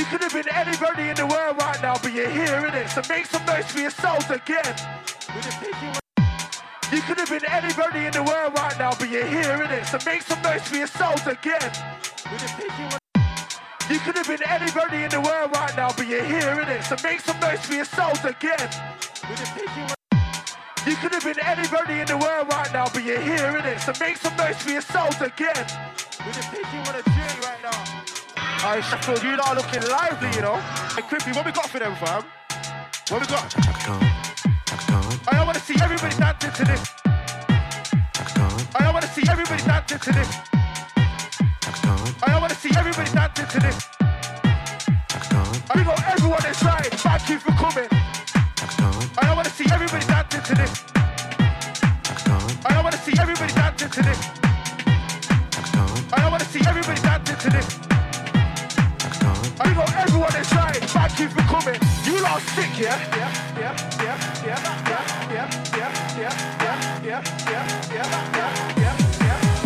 You could have been anybody in the world right now, but you're here in it. So make some noise for yourselves again. You could have been anybody in the world right now, but you're here in it. So make some noise for yourselves again. You could have been anybody in the world right now, but you're here in it. So make some noise for yourselves again. You could have been anybody in the world right now, but you're here in it. So make some noise for yourselves again. We're just taking on a journey right. Alright, Sheffield, you lot looking lively, you know. Hey, Crippy, what we got for them, fam? What we got? I want to see everybody dancing to this. I want to see everybody dancing to this. I want to see everybody dancing to this. We got everyone inside. Thank you for coming. I want to see everybody dancing to this. I want to see everybody dancing to this. I want to see everybody dancing to this. I got everyone inside. Thank you for coming. You lot sick, yeah? Yeah, yeah, yeah, yeah, yeah, yeah, yeah, yeah, yeah, yeah, yeah, yeah, yeah,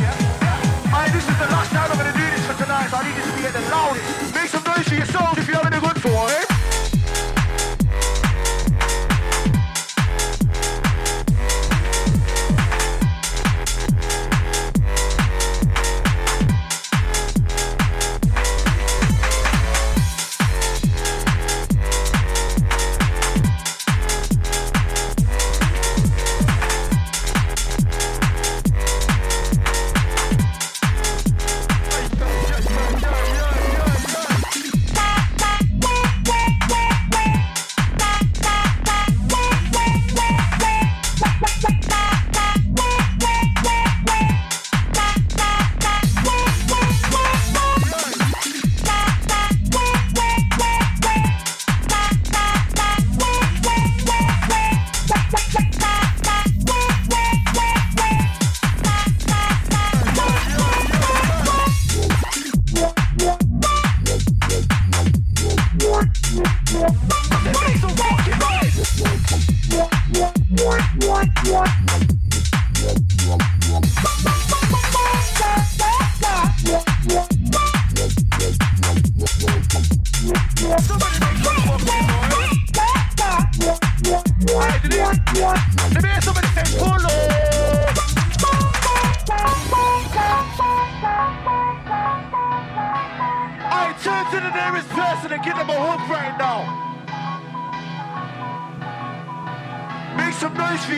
yeah. Alright, this is the last time I'm gonna do this for tonight, so I need this to be at the loudest. Make some noise for yourselves if you're having a good tour, eh?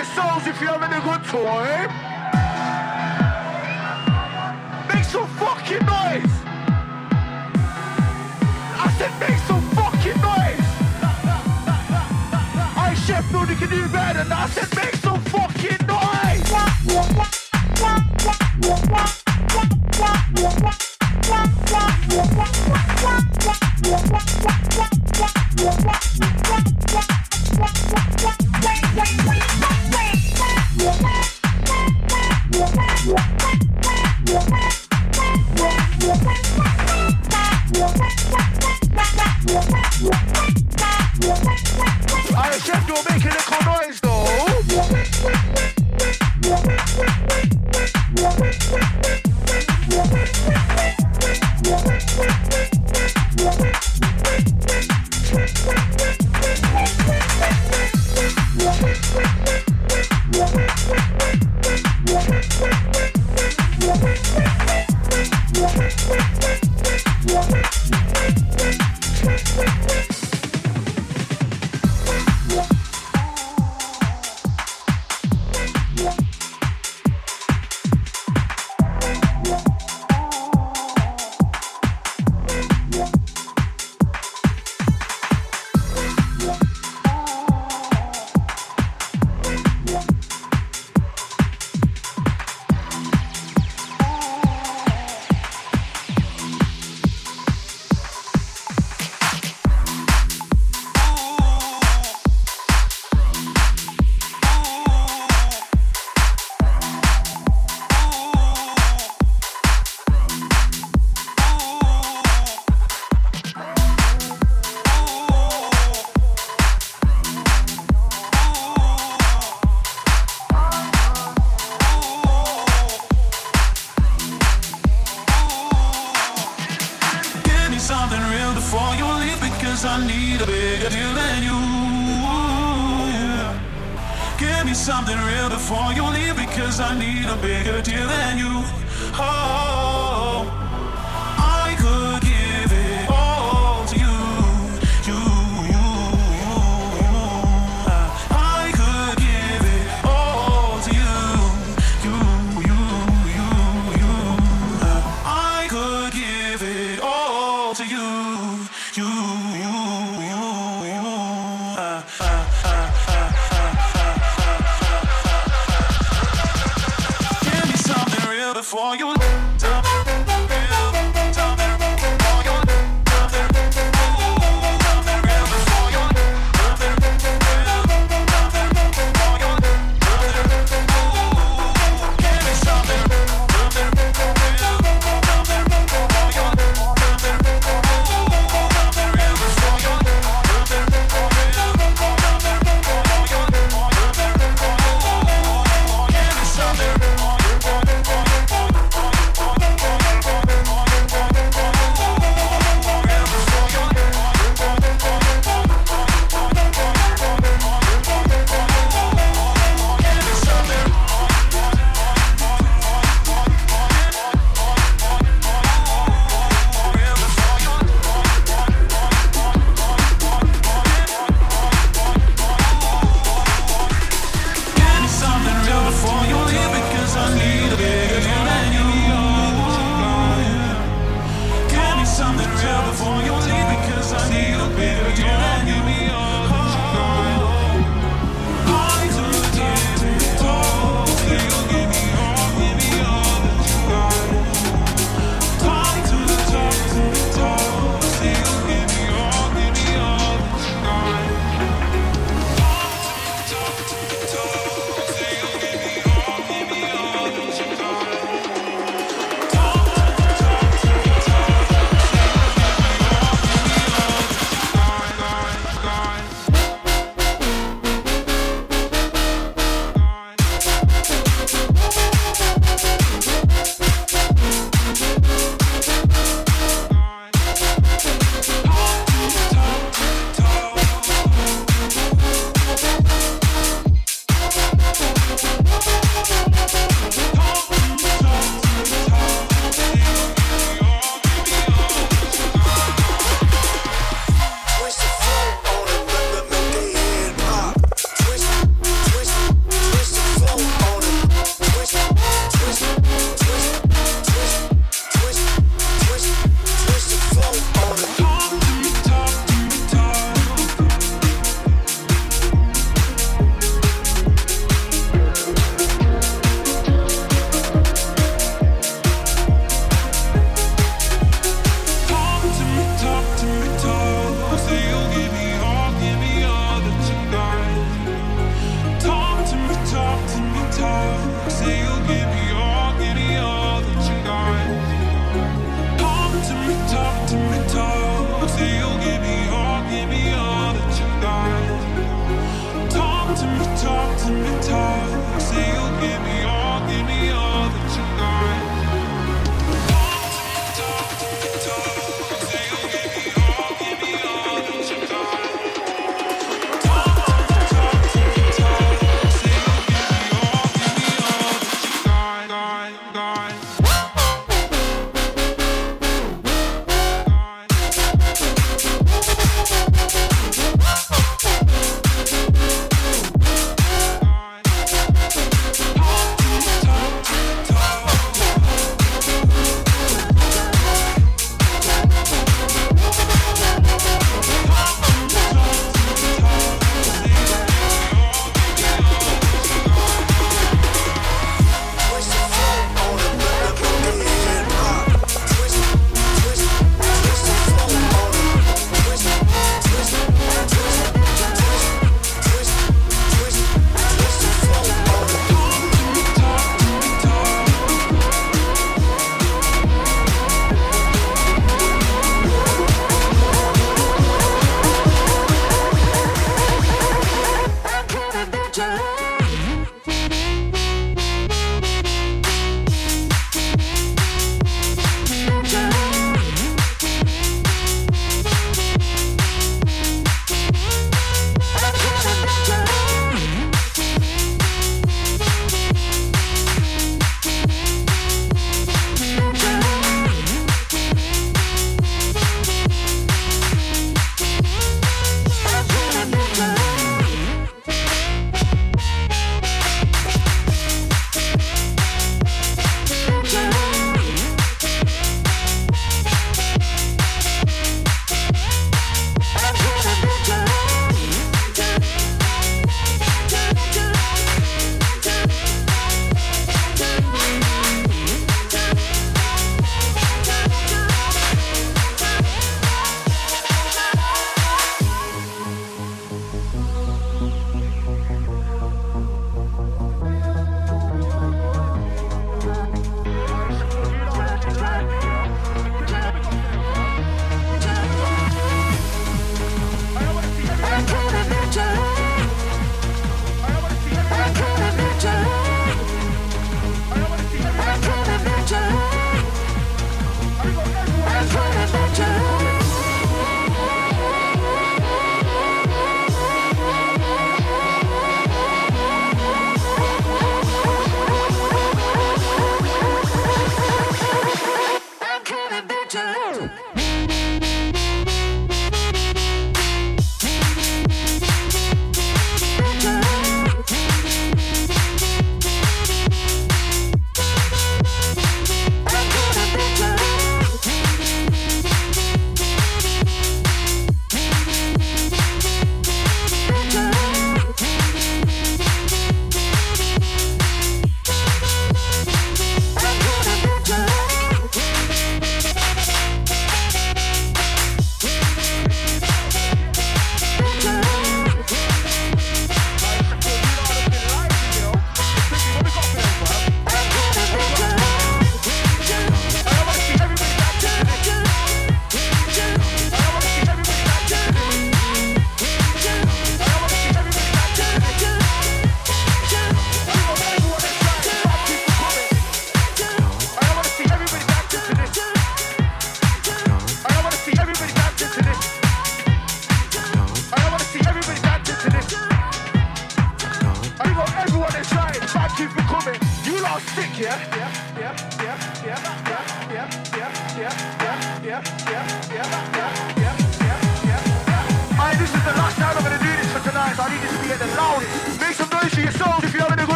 your souls if you have any good time. Because I need a bigger deal than you. Give me something real before you leave because I need a bigger deal than you. Oh. you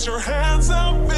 Raise your hands up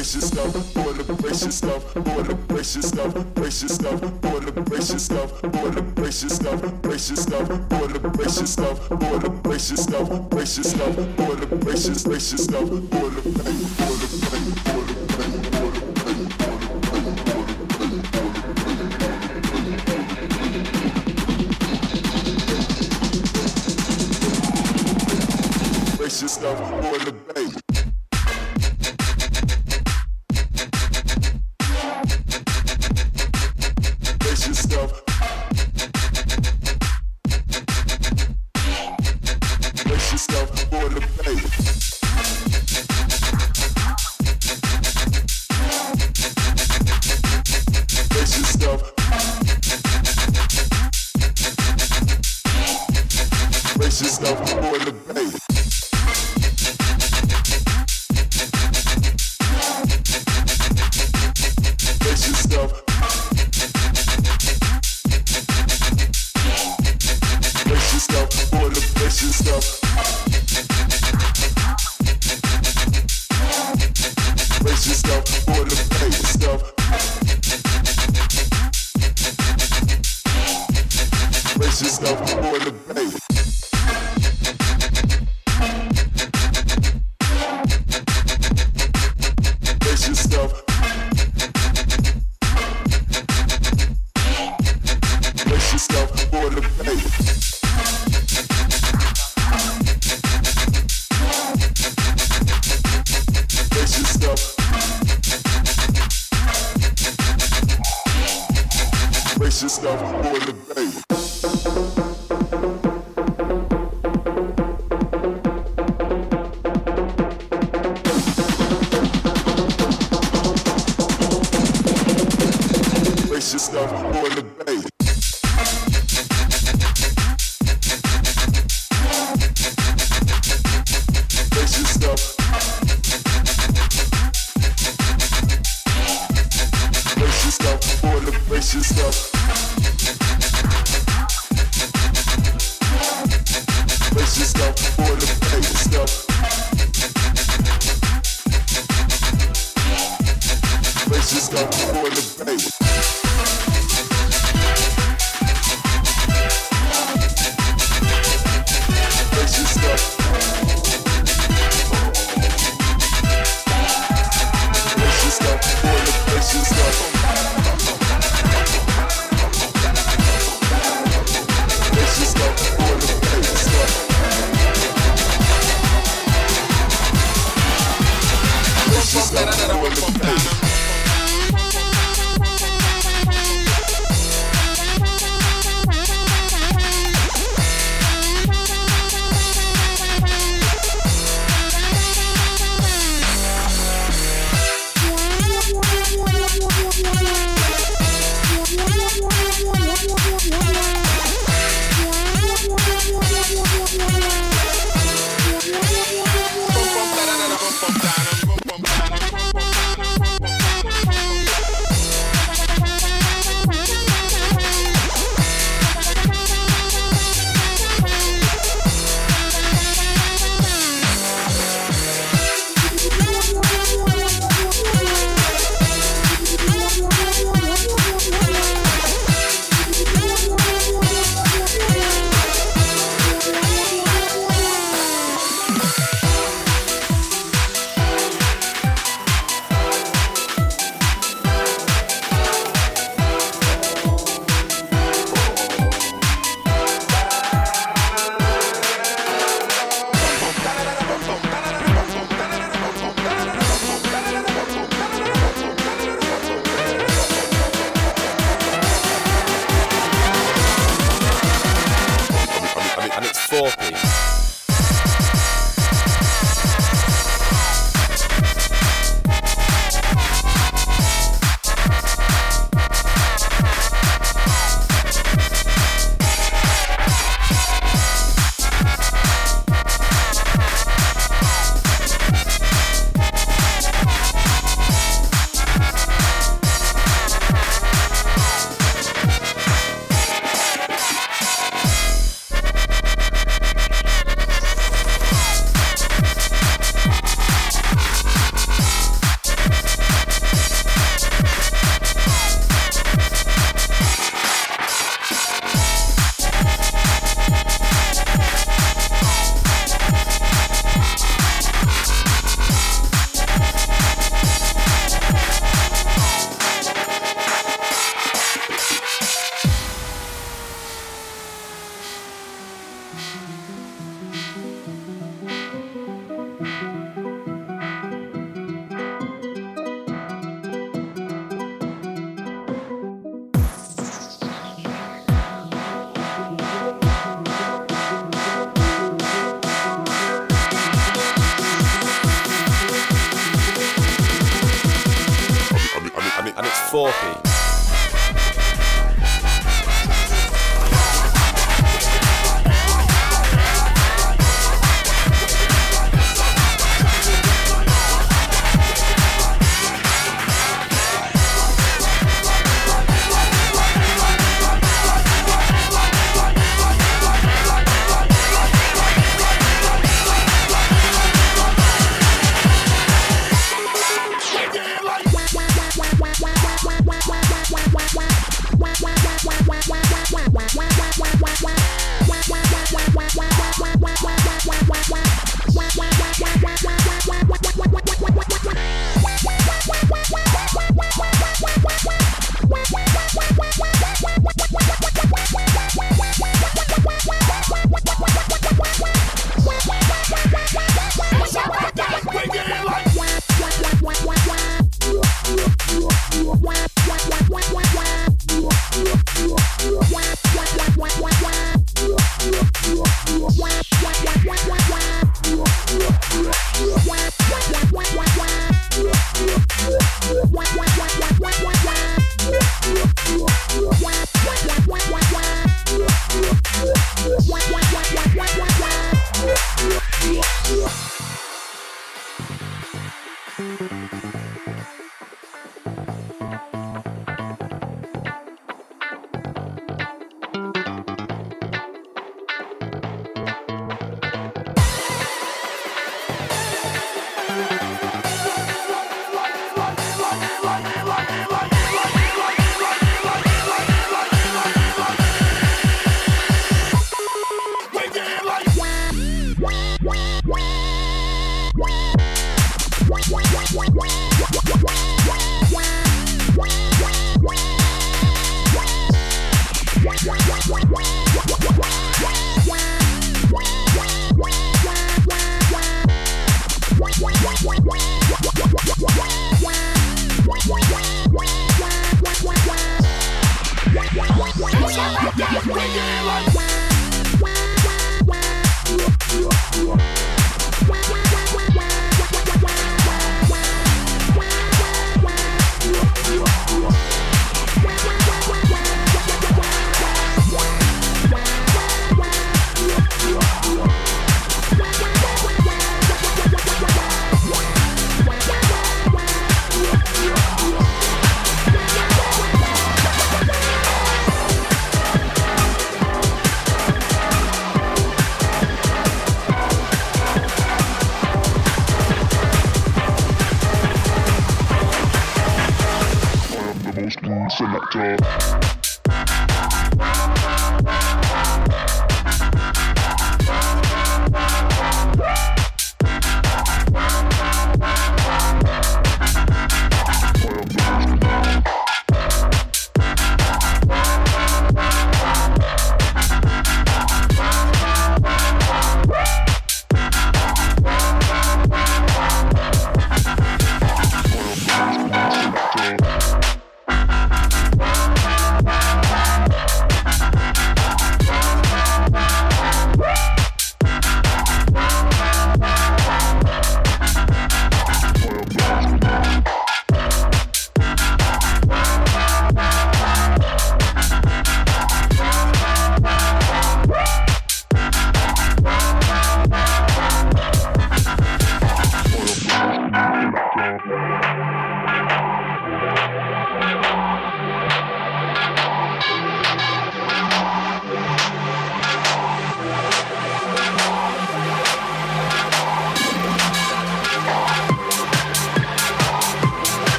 precious stuff, all the precious stuff, all the precious stuff, precious stuff, all the precious stuff, all the precious stuff, precious stuff, all the precious stuff, all the precious stuff, precious stuff, all the precious, precious stuff, all the pain, all the pain, all the pain, all the pain, all the pain, all the pain, all the pain. Precious stuff, all the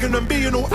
tagging and being all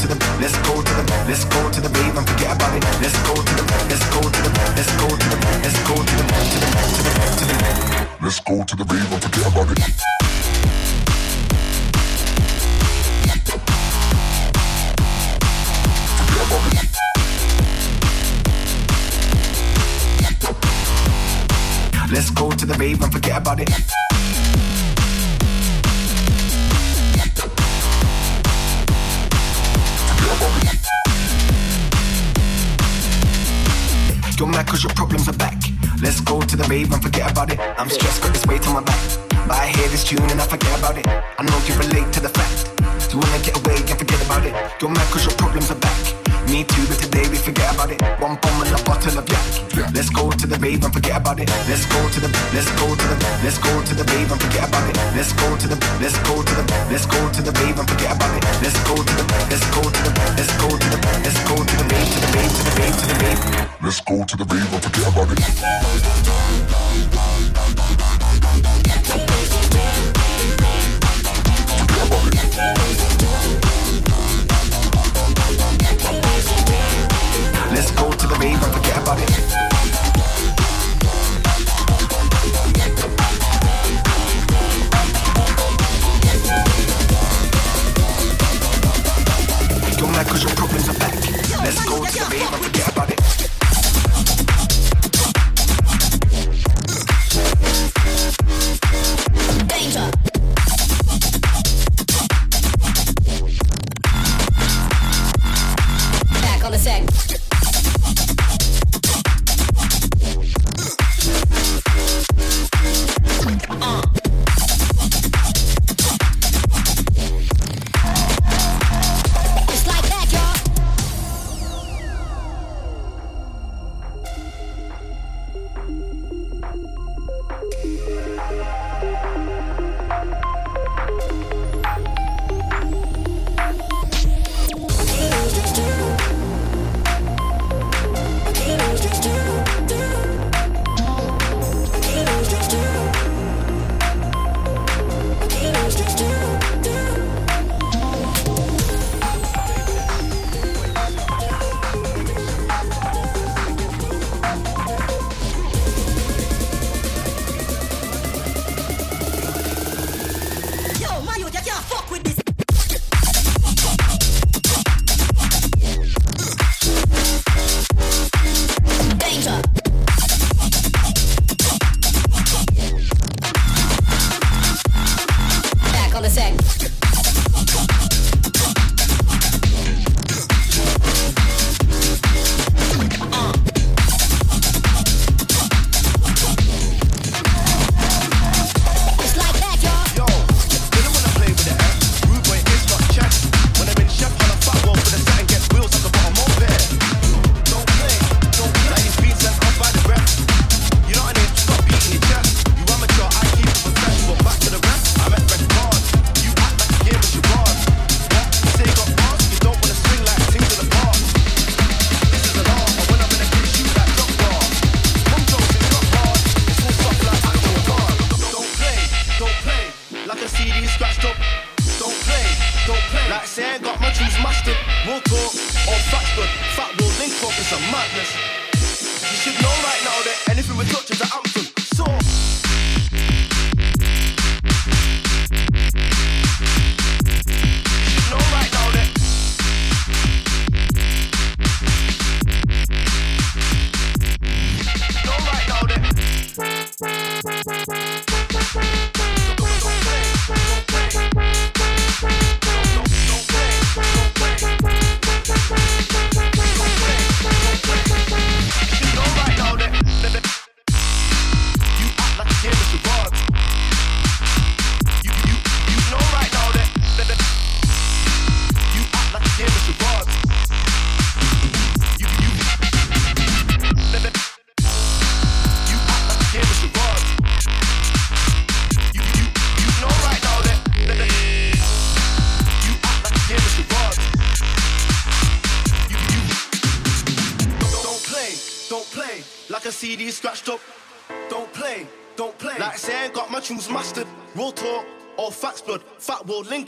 to the let's go to the let's go to the rave and forget about it. Let's go to the let's go to the let's go to the let's go to the to the to the to the let's go to the rave and forget about it. Let's go to the rave and forget about it. Don't mad cause your problems are back. Let's go to the rave and forget about it. I'm stressed, cause this weight on my back. But I hear this tune and I forget about it. I know you relate to the fact. You wanna get away and forget about it. Don't mad cause your problems are back. Me too, but today we forget about it. One bomb and a bottle of yak. Let's go to the babe and forget about it. Let's go to the, let's go to the, let's go to the babe and forget about it. Let's go to the, let's go to the, let's go to the babe and forget about it. Let's go to the, let's go to the, let's go to the, let's go to the babe, to the babe, to the babe, to the babe. Let's go to the babe and forget about it.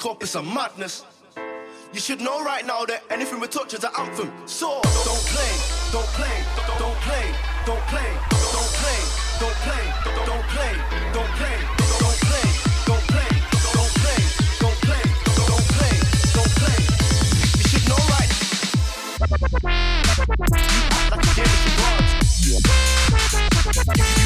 up is some madness. You should know right now that anything we touch is an anthem. So don't play, don't play, don't play, don't play, don't play, don't play, don't play, don't play, don't play, don't play, don't play, don't play, don't play, don't play. You should know right. You act like a game is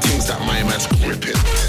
things that my man's gripping.